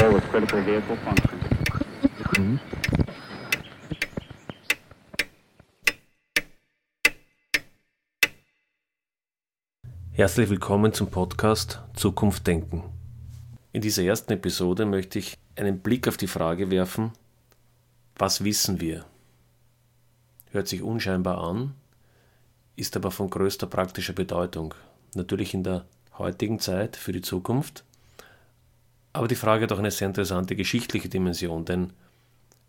pair with critical vehicle function. Herzlich willkommen zum Podcast Zukunft Denken. In dieser ersten Episode möchte ich einen Blick auf die Frage werfen, was wissen wir? Hört sich unscheinbar an, ist aber von größter praktischer Bedeutung. Natürlich in der heutigen Zeit für die Zukunft. Aber die Frage hat auch eine sehr interessante geschichtliche Dimension, denn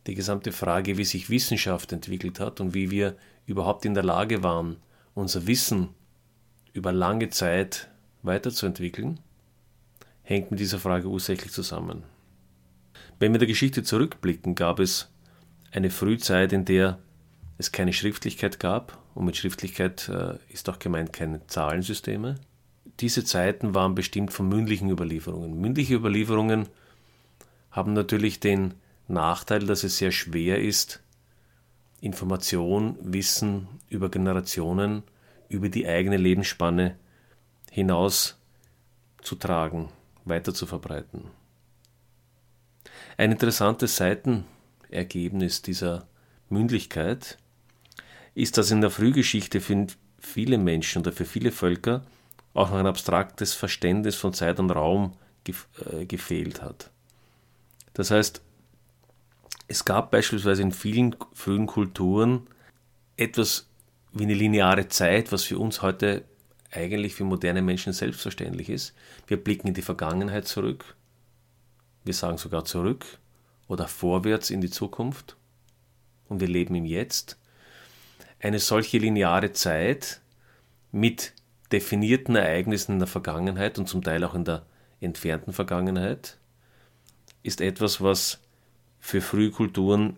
die gesamte Frage, wie sich Wissenschaft entwickelt hat und wie wir überhaupt in der Lage waren, unser Wissen über lange Zeit weiterzuentwickeln, hängt mit dieser Frage ursächlich zusammen. Wenn wir der Geschichte zurückblicken, gab es eine Frühzeit, in der es keine Schriftlichkeit gab, und mit Schriftlichkeit äh, ist auch gemeint keine Zahlensysteme. Diese Zeiten waren bestimmt von mündlichen Überlieferungen. Mündliche Überlieferungen haben natürlich den Nachteil, dass es sehr schwer ist, Information, Wissen über Generationen, über die eigene Lebensspanne hinaus zu tragen, weiter zu verbreiten. Ein interessantes Seitenergebnis dieser Mündlichkeit ist, dass in der Frühgeschichte für viele Menschen oder für viele Völker auch noch ein abstraktes Verständnis von Zeit und Raum äh, gefehlt hat. Das heißt, es gab beispielsweise in vielen frühen Kulturen etwas wie eine lineare Zeit, was für uns heute eigentlich für moderne Menschen selbstverständlich ist. Wir blicken in die Vergangenheit zurück, wir sagen sogar zurück oder vorwärts in die Zukunft und wir leben im Jetzt. Eine solche lineare Zeit mit definierten Ereignissen in der Vergangenheit und zum Teil auch in der entfernten Vergangenheit ist etwas, was für frühe Kulturen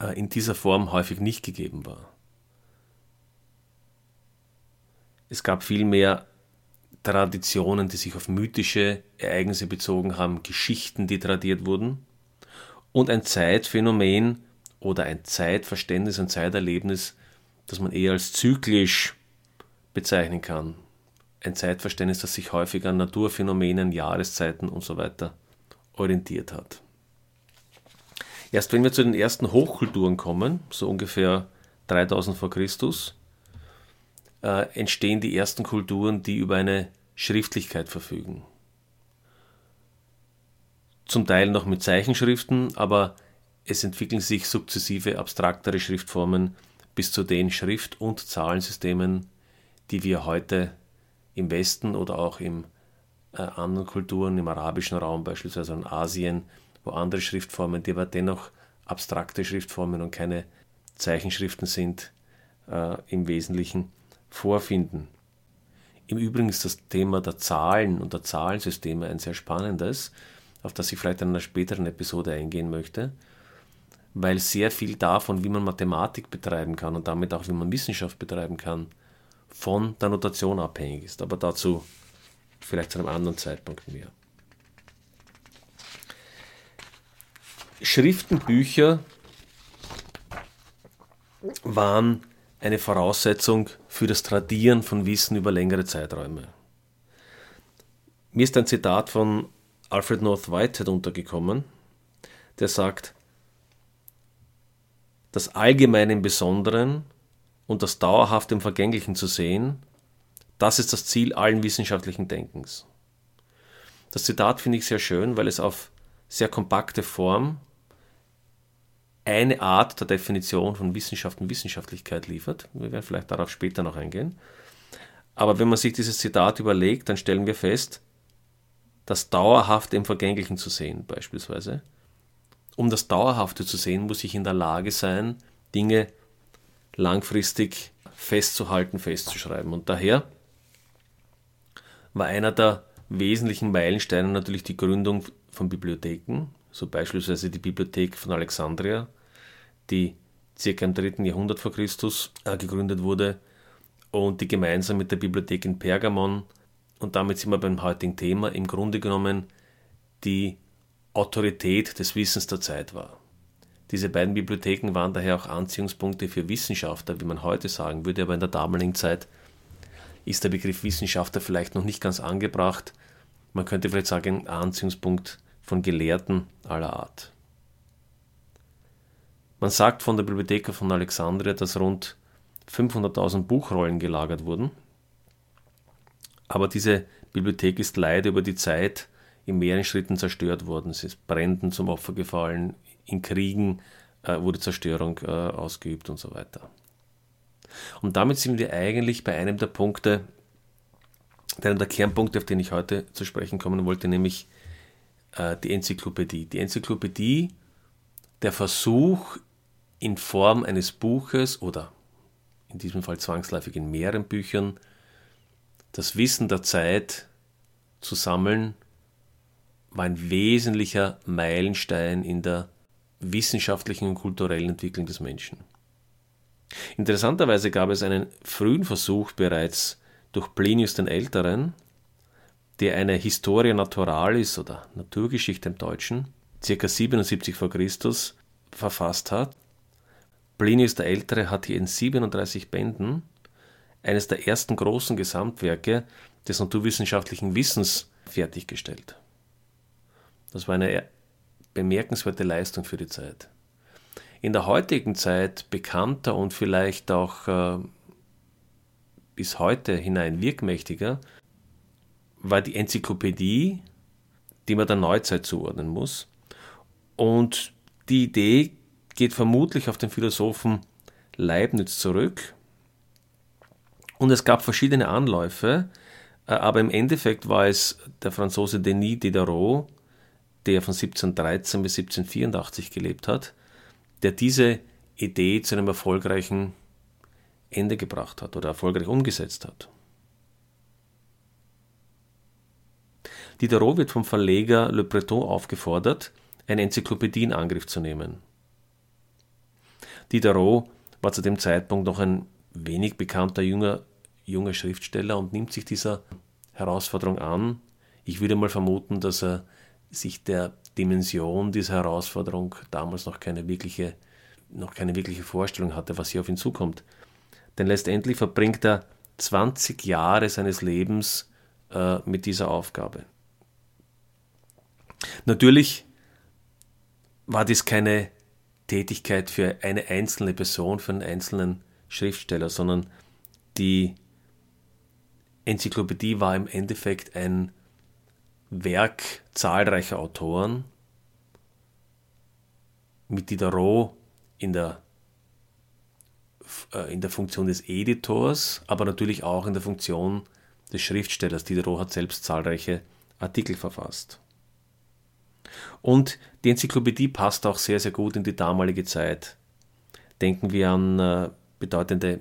äh, in dieser Form häufig nicht gegeben war. Es gab vielmehr Traditionen, die sich auf mythische Ereignisse bezogen haben, Geschichten, die tradiert wurden und ein Zeitphänomen oder ein Zeitverständnis, ein Zeiterlebnis, das man eher als zyklisch bezeichnen kann. Ein Zeitverständnis, das sich häufig an Naturphänomenen, Jahreszeiten und so weiter orientiert hat. Erst wenn wir zu den ersten Hochkulturen kommen, so ungefähr 3000 vor Christus, äh, entstehen die ersten Kulturen, die über eine Schriftlichkeit verfügen. Zum Teil noch mit Zeichenschriften, aber es entwickeln sich sukzessive abstraktere Schriftformen bis zu den Schrift- und Zahlensystemen, die wir heute im Westen oder auch in äh, anderen Kulturen, im arabischen Raum, beispielsweise in Asien, wo andere Schriftformen, die aber dennoch abstrakte Schriftformen und keine Zeichenschriften sind, äh, im Wesentlichen vorfinden. Im Übrigen ist das Thema der Zahlen und der Zahlensysteme ein sehr spannendes, auf das ich vielleicht in einer späteren Episode eingehen möchte, weil sehr viel davon, wie man Mathematik betreiben kann und damit auch wie man Wissenschaft betreiben kann, von der Notation abhängig ist. Aber dazu vielleicht zu einem anderen Zeitpunkt mehr. Schriftenbücher waren eine Voraussetzung für das Tradieren von Wissen über längere Zeiträume. Mir ist ein Zitat von Alfred North Whitehead untergekommen, der sagt, das Allgemeine im Besonderen und das Dauerhafte im Vergänglichen zu sehen, das ist das Ziel allen wissenschaftlichen Denkens. Das Zitat finde ich sehr schön, weil es auf sehr kompakte Form eine Art der Definition von Wissenschaft und Wissenschaftlichkeit liefert. Wir werden vielleicht darauf später noch eingehen. Aber wenn man sich dieses Zitat überlegt, dann stellen wir fest, das Dauerhafte im Vergänglichen zu sehen, beispielsweise. Um das Dauerhafte zu sehen, muss ich in der Lage sein, Dinge langfristig festzuhalten, festzuschreiben. Und daher war einer der wesentlichen Meilensteine natürlich die Gründung von Bibliotheken, so beispielsweise die Bibliothek von Alexandria, die circa im 3. Jahrhundert vor Christus äh, gegründet wurde und die gemeinsam mit der Bibliothek in Pergamon und damit sind wir beim heutigen Thema im Grunde genommen die Autorität des Wissens der Zeit war. Diese beiden Bibliotheken waren daher auch Anziehungspunkte für Wissenschaftler, wie man heute sagen würde, aber in der damaligen Zeit ist der Begriff Wissenschaftler vielleicht noch nicht ganz angebracht. Man könnte vielleicht sagen, Anziehungspunkt von Gelehrten aller Art. Man sagt von der Bibliothek von Alexandria, dass rund 500.000 Buchrollen gelagert wurden. Aber diese Bibliothek ist leider über die Zeit in mehreren Schritten zerstört worden. Sie ist Bränden zum Opfer gefallen, in Kriegen äh, wurde Zerstörung äh, ausgeübt und so weiter. Und damit sind wir eigentlich bei einem der Punkte, einem der Kernpunkte, auf den ich heute zu sprechen kommen wollte, nämlich äh, die Enzyklopädie. Die Enzyklopädie, der Versuch in Form eines Buches oder in diesem Fall zwangsläufig in mehreren Büchern, das Wissen der Zeit zu sammeln, war ein wesentlicher Meilenstein in der wissenschaftlichen und kulturellen Entwicklung des Menschen. Interessanterweise gab es einen frühen Versuch bereits durch Plinius den Älteren, der eine Historia Naturalis oder Naturgeschichte im Deutschen, ca. 77 v. Chr. verfasst hat. Plinius der Ältere hat hier in 37 Bänden eines der ersten großen Gesamtwerke des naturwissenschaftlichen Wissens fertiggestellt. Das war eine bemerkenswerte Leistung für die Zeit. In der heutigen Zeit bekannter und vielleicht auch äh, bis heute hinein wirkmächtiger war die Enzyklopädie, die man der Neuzeit zuordnen muss. Und die Idee geht vermutlich auf den Philosophen Leibniz zurück. Und es gab verschiedene Anläufe, äh, aber im Endeffekt war es der Franzose Denis Diderot, der von 1713 bis 1784 gelebt hat, der diese Idee zu einem erfolgreichen Ende gebracht hat oder erfolgreich umgesetzt hat. Diderot wird vom Verleger Le Breton aufgefordert, eine Enzyklopädie in Angriff zu nehmen. Diderot war zu dem Zeitpunkt noch ein wenig bekannter junger, junger Schriftsteller und nimmt sich dieser Herausforderung an. Ich würde mal vermuten, dass er sich der Dimension dieser Herausforderung damals noch keine wirkliche, noch keine wirkliche Vorstellung hatte, was hier auf ihn zukommt. Denn letztendlich verbringt er 20 Jahre seines Lebens äh, mit dieser Aufgabe. Natürlich war dies keine Tätigkeit für eine einzelne Person, für einen einzelnen Schriftsteller, sondern die Enzyklopädie war im Endeffekt ein Werk zahlreicher Autoren mit Diderot in der, äh, in der Funktion des Editors, aber natürlich auch in der Funktion des Schriftstellers. Diderot hat selbst zahlreiche Artikel verfasst. Und die Enzyklopädie passt auch sehr, sehr gut in die damalige Zeit. Denken wir an äh, bedeutende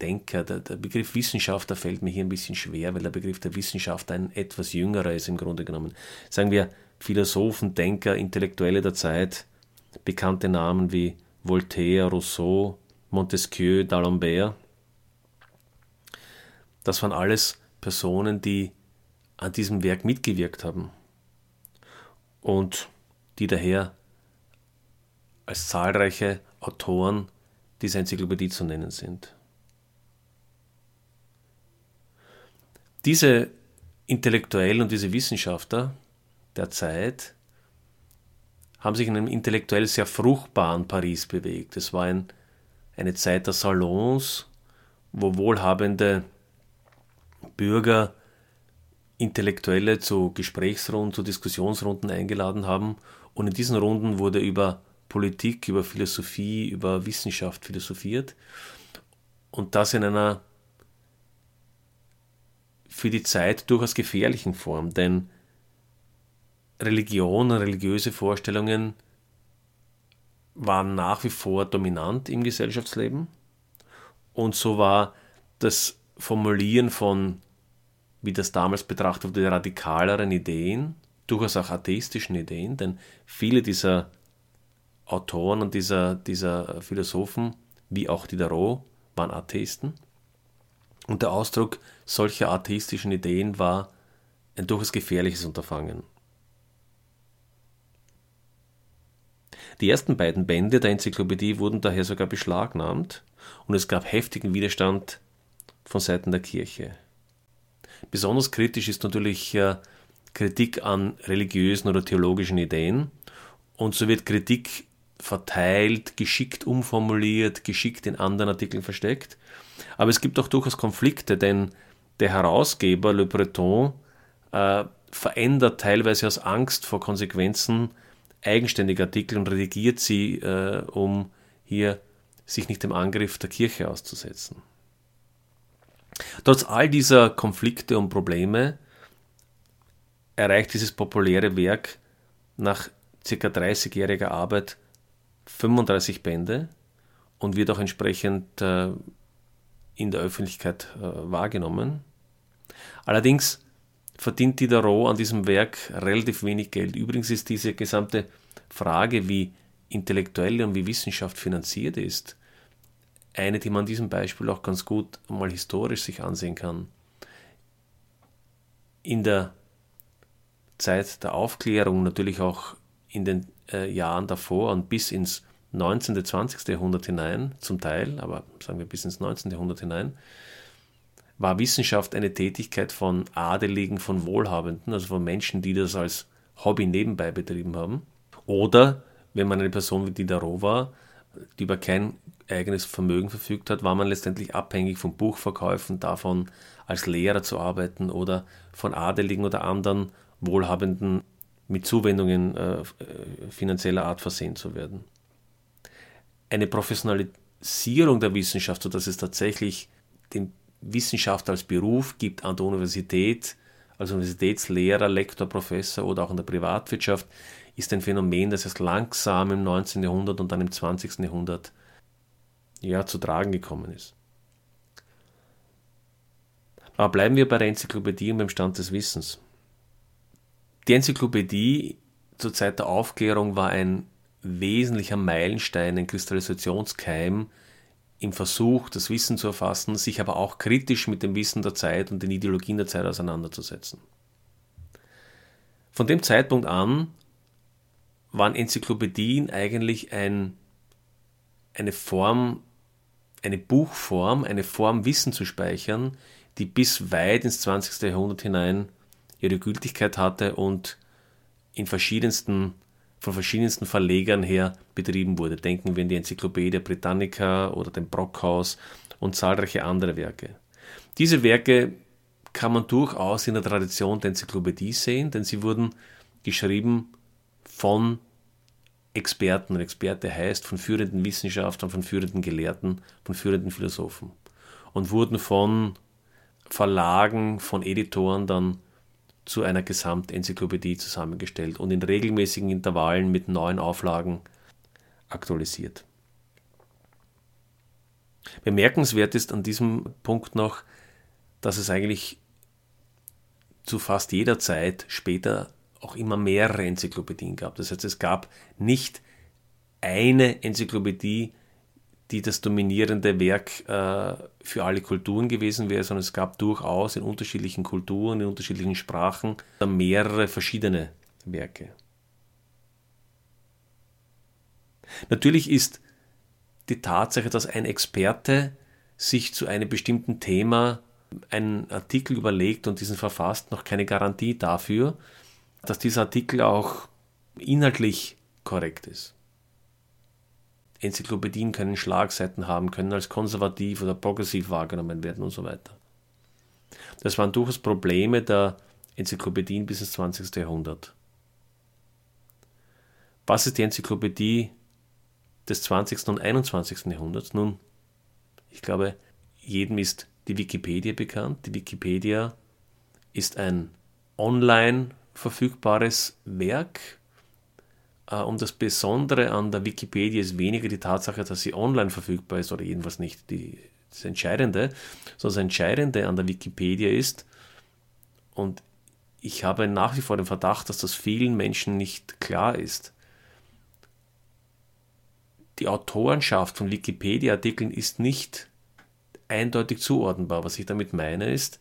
Denker. Der, der, Begriff Wissenschaftler fällt mir hier ein bisschen schwer, weil der Begriff der Wissenschaft ein etwas jüngerer ist im Grunde genommen. Sagen wir Philosophen, Denker, Intellektuelle der Zeit, bekannte Namen wie Voltaire, Rousseau, Montesquieu, D'Alembert. Das waren alles Personen, die an diesem Werk mitgewirkt haben und die daher als zahlreiche Autoren dieser Enzyklopädie zu nennen sind. Diese Intellektuellen und diese Wissenschaftler der Zeit haben sich in einem intellektuell sehr fruchtbaren Paris bewegt. Es war ein, eine Zeit der Salons, wo wohlhabende Bürger Intellektuelle zu Gesprächsrunden, zu Diskussionsrunden eingeladen haben. Und in diesen Runden wurde über Politik, über Philosophie, über Wissenschaft philosophiert. Und das in einer für die Zeit durchaus gefährlichen Form, denn Religion und religiöse Vorstellungen waren nach wie vor dominant im Gesellschaftsleben. Und so war das Formulieren von wie das damals betrachtet wurde, radikaleren Ideen, durchaus auch atheistischen Ideen, denn viele dieser Autoren und dieser, dieser Philosophen, wie auch Diderot, waren Atheisten. Und der Ausdruck solcher atheistischen Ideen war ein durchaus gefährliches Unterfangen. Die ersten beiden Bände der Enzyklopädie wurden daher sogar beschlagnahmt und es gab heftigen Widerstand von Seiten der Kirche. Besonders kritisch ist natürlich Kritik an religiösen oder theologischen Ideen und so wird Kritik verteilt, geschickt umformuliert, geschickt in anderen Artikeln versteckt. Aber es gibt auch durchaus Konflikte, denn der Herausgeber Le Breton äh, verändert teilweise aus Angst vor Konsequenzen eigenständige Artikel und redigiert sie, äh, um hier sich nicht dem Angriff der Kirche auszusetzen. Trotz all dieser Konflikte und Probleme erreicht dieses populäre Werk nach ca. 30-jähriger Arbeit 35 Bände und wird auch entsprechend äh, in der Öffentlichkeit äh, wahrgenommen. Allerdings verdient Diderot an diesem Werk relativ wenig Geld. Übrigens ist diese gesamte Frage, wie Intellektuelle und wie Wissenschaft finanziert ist, eine, die man an diesem Beispiel auch ganz gut mal historisch sich ansehen kann. In der Zeit der Aufklärung, natürlich auch in den äh, Jahren davor und bis ins 19., 20. Jahrhundert hinein, zum Teil, aber sagen wir bis ins 19. Jahrhundert hinein, war Wissenschaft eine Tätigkeit von Adeligen, von Wohlhabenden, also von Menschen, die das als Hobby nebenbei betrieben haben. Oder, wenn man eine Person wie Diderot war, die über kein eigenes Vermögen verfügt hat, war man letztendlich abhängig von Buchverkäufen, davon als Lehrer zu arbeiten oder von Adeligen oder anderen Wohlhabenden mit Zuwendungen äh, finanzieller Art versehen zu werden. Eine Professionalisierung der Wissenschaft, sodass es tatsächlich den Wissenschaft als Beruf gibt an der Universität, als Universitätslehrer, Lektor, Professor oder auch in der Privatwirtschaft, ist ein Phänomen, das erst langsam im 19. Jahrhundert und dann im 20. Jahrhundert ja, zu tragen gekommen ist. Aber bleiben wir bei der Enzyklopädie und beim Stand des Wissens. Die Enzyklopädie zur Zeit der Aufklärung war ein wesentlicher Meilenstein, ein Kristallisationskeim im Versuch, das Wissen zu erfassen, sich aber auch kritisch mit dem Wissen der Zeit und den Ideologien der Zeit auseinanderzusetzen. Von dem Zeitpunkt an waren Enzyklopädien eigentlich ein, eine Form, eine Buchform, eine Form, Wissen zu speichern, die bis weit ins 20. Jahrhundert hinein ihre Gültigkeit hatte und in verschiedensten, von verschiedensten Verlegern her betrieben wurde. Denken wir an die Enzyklopädie Britannica oder den Brockhaus und zahlreiche andere Werke. Diese Werke kann man durchaus in der Tradition der Enzyklopädie sehen, denn sie wurden geschrieben von Experten. Und Experte heißt von führenden Wissenschaftlern, von führenden Gelehrten, von führenden Philosophen. Und wurden von Verlagen, von Editoren dann zu einer Gesamtenzyklopädie zusammengestellt und in regelmäßigen Intervallen mit neuen Auflagen aktualisiert. Bemerkenswert ist an diesem Punkt noch, dass es eigentlich zu fast jeder Zeit später auch immer mehrere Enzyklopädien gab. Das heißt, es gab nicht eine Enzyklopädie, die das dominierende Werk äh, für alle Kulturen gewesen wäre, sondern es gab durchaus in unterschiedlichen Kulturen, in unterschiedlichen Sprachen mehrere verschiedene Werke. Natürlich ist die Tatsache, dass ein Experte sich zu einem bestimmten Thema einen Artikel überlegt und diesen verfasst, noch keine Garantie dafür, dass dieser Artikel auch inhaltlich korrekt ist. Enzyklopädien können Schlagseiten haben, können als konservativ oder progressiv wahrgenommen werden und so weiter. Das waren durchaus Probleme der Enzyklopädien bis ins 20. Jahrhundert. Was ist die Enzyklopädie des 20. und 21. Jahrhunderts? Nun, ich glaube, jedem ist die Wikipedia bekannt. Die Wikipedia ist ein online verfügbares Werk. Äh, und das Besondere an der Wikipedia ist weniger die Tatsache, dass sie online verfügbar ist oder jedenfalls nicht die, das Entscheidende, sondern das Entscheidende an der Wikipedia ist, und ich habe nach wie vor den Verdacht, dass das vielen Menschen nicht klar ist. Die Autorenschaft von Wikipedia-Artikeln ist nicht eindeutig zuordnenbar. Was ich damit meine ist,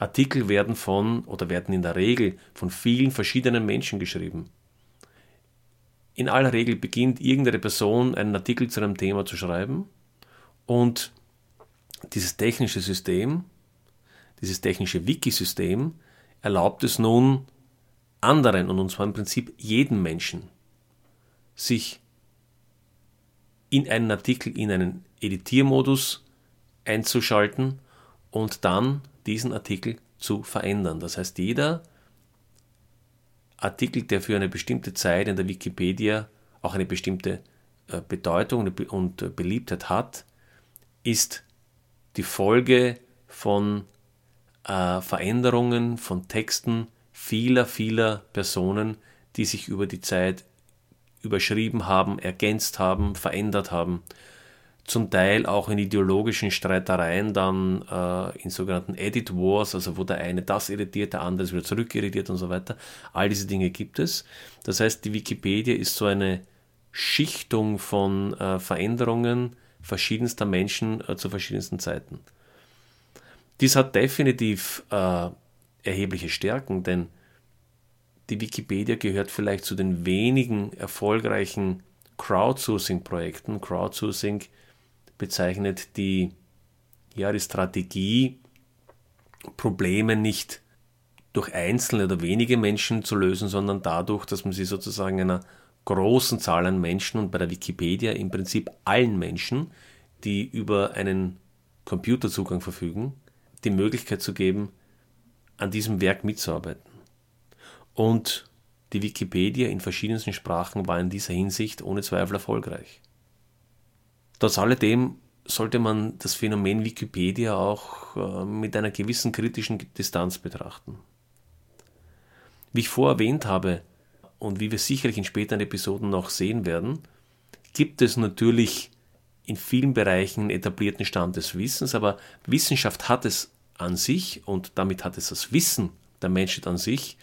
Artikel werden von oder werden in der Regel von vielen verschiedenen Menschen geschrieben. In aller Regel beginnt irgendeine Person einen Artikel zu einem Thema zu schreiben und dieses technische System, dieses technische Wiki-System erlaubt es nun, anderen, und zwar im Prinzip jeden Menschen, sich in einen Artikel, in einen Editiermodus einzuschalten und dann diesen Artikel zu verändern. Das heißt, jeder Artikel, der für eine bestimmte Zeit in der Wikipedia auch eine bestimmte äh, Bedeutung und äh, Beliebtheit hat, ist die Folge von äh, Veränderungen von Texten vieler, vieler Personen, die sich über die Zeit überschrieben haben, ergänzt haben, verändert haben. Zum Teil auch in ideologischen Streitereien, dann äh, in sogenannten Edit Wars, also wo der eine das irritiert, der andere ist wieder zurückirritiert und so weiter. All diese Dinge gibt es. Das heißt, die Wikipedia ist so eine Schichtung von äh, Veränderungen verschiedenster Menschen äh, zu verschiedensten Zeiten. Dies hat definitiv äh, erhebliche Stärken, denn die Wikipedia gehört vielleicht zu den wenigen erfolgreichen Crowdsourcing-Projekten. Crowdsourcing bezeichnet die, ja, die Strategie, Probleme nicht durch einzelne oder wenige Menschen zu lösen, sondern dadurch, dass man sie sozusagen einer großen Zahl an Menschen und bei der Wikipedia im Prinzip allen Menschen, die über einen Computerzugang verfügen, die Möglichkeit zu geben, an diesem Werk mitzuarbeiten. Und die Wikipedia in verschiedensten Sprachen war in dieser Hinsicht ohne Zweifel erfolgreich. Trotz alledem sollte man das Phänomen Wikipedia auch äh, mit einer gewissen kritischen Distanz betrachten. Wie ich vorher erwähnt habe und wie wir sicherlich in späteren Episoden noch sehen werden, gibt es natürlich in vielen Bereichen etablierten Stand des Wissens, aber Wissenschaft hat es an sich und damit hat es das Wissen der Menschheit an sich,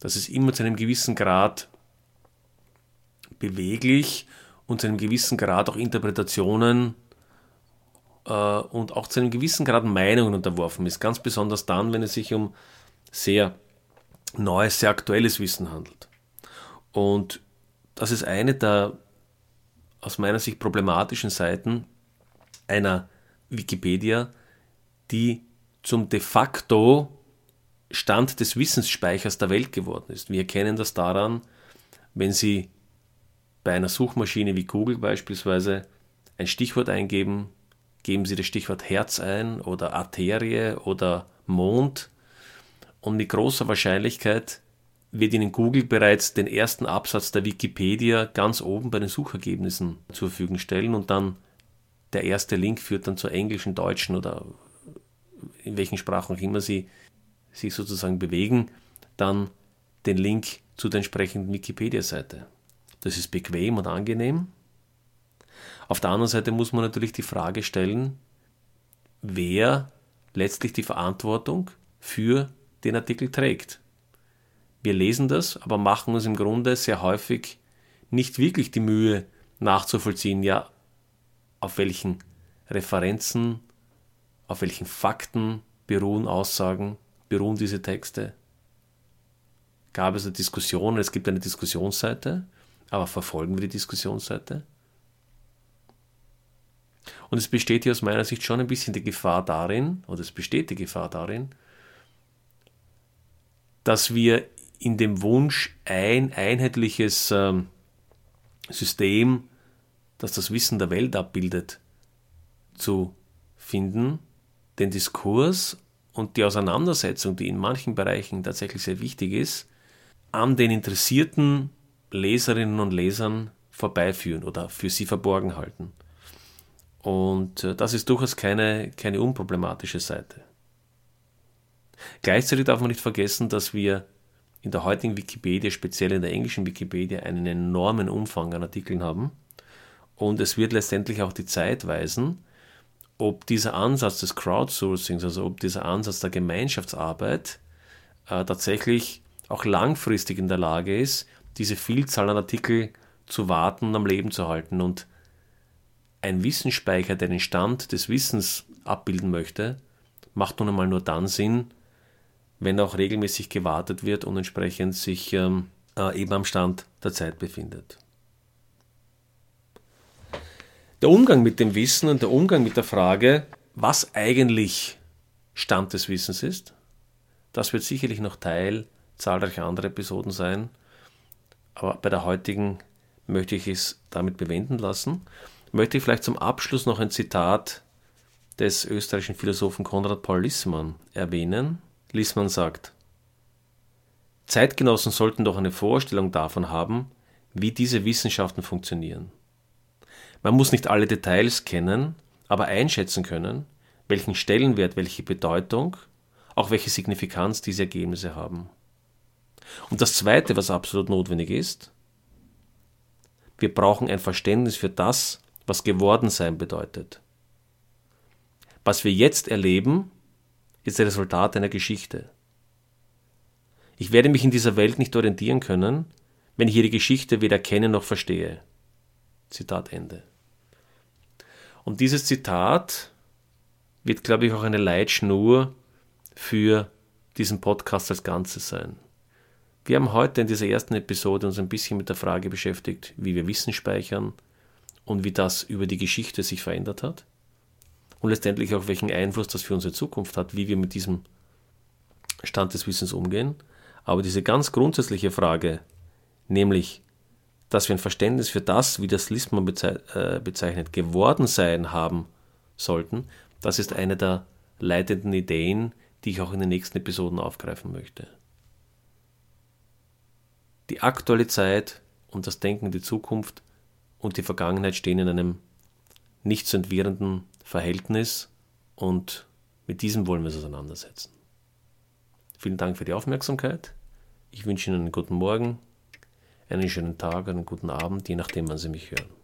dass es immer zu einem gewissen Grad beweglich und zu einem gewissen Grad auch Interpretationen äh, und auch zu einem gewissen Grad Meinungen unterworfen ist. Ganz besonders dann, wenn es sich um sehr neues, sehr aktuelles Wissen handelt. Und das ist eine der aus meiner Sicht problematischen Seiten einer Wikipedia, die zum de facto Stand des Wissensspeichers der Welt geworden ist. Wir erkennen das daran, wenn Sie bei einer Suchmaschine wie Google beispielsweise ein Stichwort eingeben, geben Sie das Stichwort Herz ein oder Arterie oder Mond und mit großer Wahrscheinlichkeit wird Ihnen Google bereits den ersten Absatz der Wikipedia ganz oben bei den Suchergebnissen zur Verfügung stellen und dann der erste Link führt dann zur englischen, deutschen oder in welchen Sprachen auch immer Sie sich sozusagen bewegen, dann den Link zu der entsprechenden Wikipedia-Seite. Das ist bequem und angenehm. Auf der anderen Seite muss man natürlich die Frage stellen, wer letztlich die Verantwortung für den Artikel trägt. Wir lesen das, aber machen uns im Grunde sehr häufig nicht wirklich die Mühe nachzuvollziehen, ja, auf welchen Referenzen, auf welchen Fakten beruhen Aussagen, beruhen diese Texte? Gab es eine Diskussion? Es gibt eine Diskussionsseite, aber verfolgen wir die Diskussionsseite? Und es besteht hier aus meiner Sicht schon ein bisschen die Gefahr darin, oder es besteht die Gefahr darin, dass wir in dem Wunsch, ein einheitliches ähm, System, das das Wissen der Welt abbildet, zu finden, den Diskurs und die Auseinandersetzung, die in manchen Bereichen tatsächlich sehr wichtig ist, an den interessierten Leserinnen und Lesern vorbeiführen oder für sie verborgen halten. Und äh, das ist durchaus keine, keine unproblematische Seite. Gleichzeitig darf man nicht vergessen, dass wir in der heutigen Wikipedia, speziell in der englischen Wikipedia, einen enormen Umfang an Artikeln haben. Und es wird letztendlich auch die Zeit weisen, ob dieser Ansatz des Crowdsourcings, also ob dieser Ansatz der Gemeinschaftsarbeit äh, tatsächlich auch langfristig in der Lage ist, diese Vielzahl an Artikeln zu warten und am Leben zu halten. Und ein Wissensspeicher, der den Stand des Wissens abbilden möchte, macht nun einmal nur dann Sinn, wenn auch regelmäßig gewartet wird und entsprechend sich ähm, äh, eben am Stand der Zeit befindet. Der Umgang mit dem Wissen und der Umgang mit der Frage, was eigentlich Stand des Wissens ist, das wird sicherlich noch Teil zahlreiche andere Episoden sein. Aber bei der heutigen möchte ich es damit bewenden lassen. Möchte ich vielleicht zum Abschluss noch ein Zitat des österreichischen Philosophen Konrad Paul Lissmann erwähnen. Lissmann sagt, Zeitgenossen sollten doch eine Vorstellung davon haben, wie diese Wissenschaften funktionieren. Man muss nicht alle Details kennen, aber einschätzen können, welchen Stellenwert, welche Bedeutung, auch welche Signifikanz diese Ergebnisse haben. Und das Zweite, was absolut notwendig ist, wir brauchen ein Verständnis für das, was geworden sein bedeutet. Was wir jetzt erleben, ist das Resultat einer Geschichte. Ich werde mich in dieser Welt nicht orientieren können, wenn ich ihre Geschichte weder kenne noch verstehe. Zitat Ende. Und dieses Zitat wird, glaube ich, auch eine Leitschnur für diesen Podcast als Ganzes sein. Wir haben heute in dieser ersten Episode uns ein bisschen mit der Frage beschäftigt, wie wir Wissen speichern und wie das über die Geschichte sich verändert hat und letztendlich auch welchen Einfluss das für unsere Zukunft hat, wie wir mit diesem Stand des Wissens umgehen. Aber diese ganz grundsätzliche Frage, nämlich, dass wir ein Verständnis für das, wie das Listmann äh, bezeichnet, geworden sein haben sollten, das ist eine der leitenden Ideen, die ich auch in den nächsten Episoden aufgreifen möchte. Die aktuelle Zeit und das Denken in die Zukunft und die Vergangenheit stehen in einem nicht zu entwirrenden Verhältnis und mit diesem wollen wir uns auseinandersetzen. Vielen Dank für die Aufmerksamkeit. Ich wünsche Ihnen einen guten Morgen, einen schönen Tag, einen guten Abend, je nachdem, wann Sie mich hören.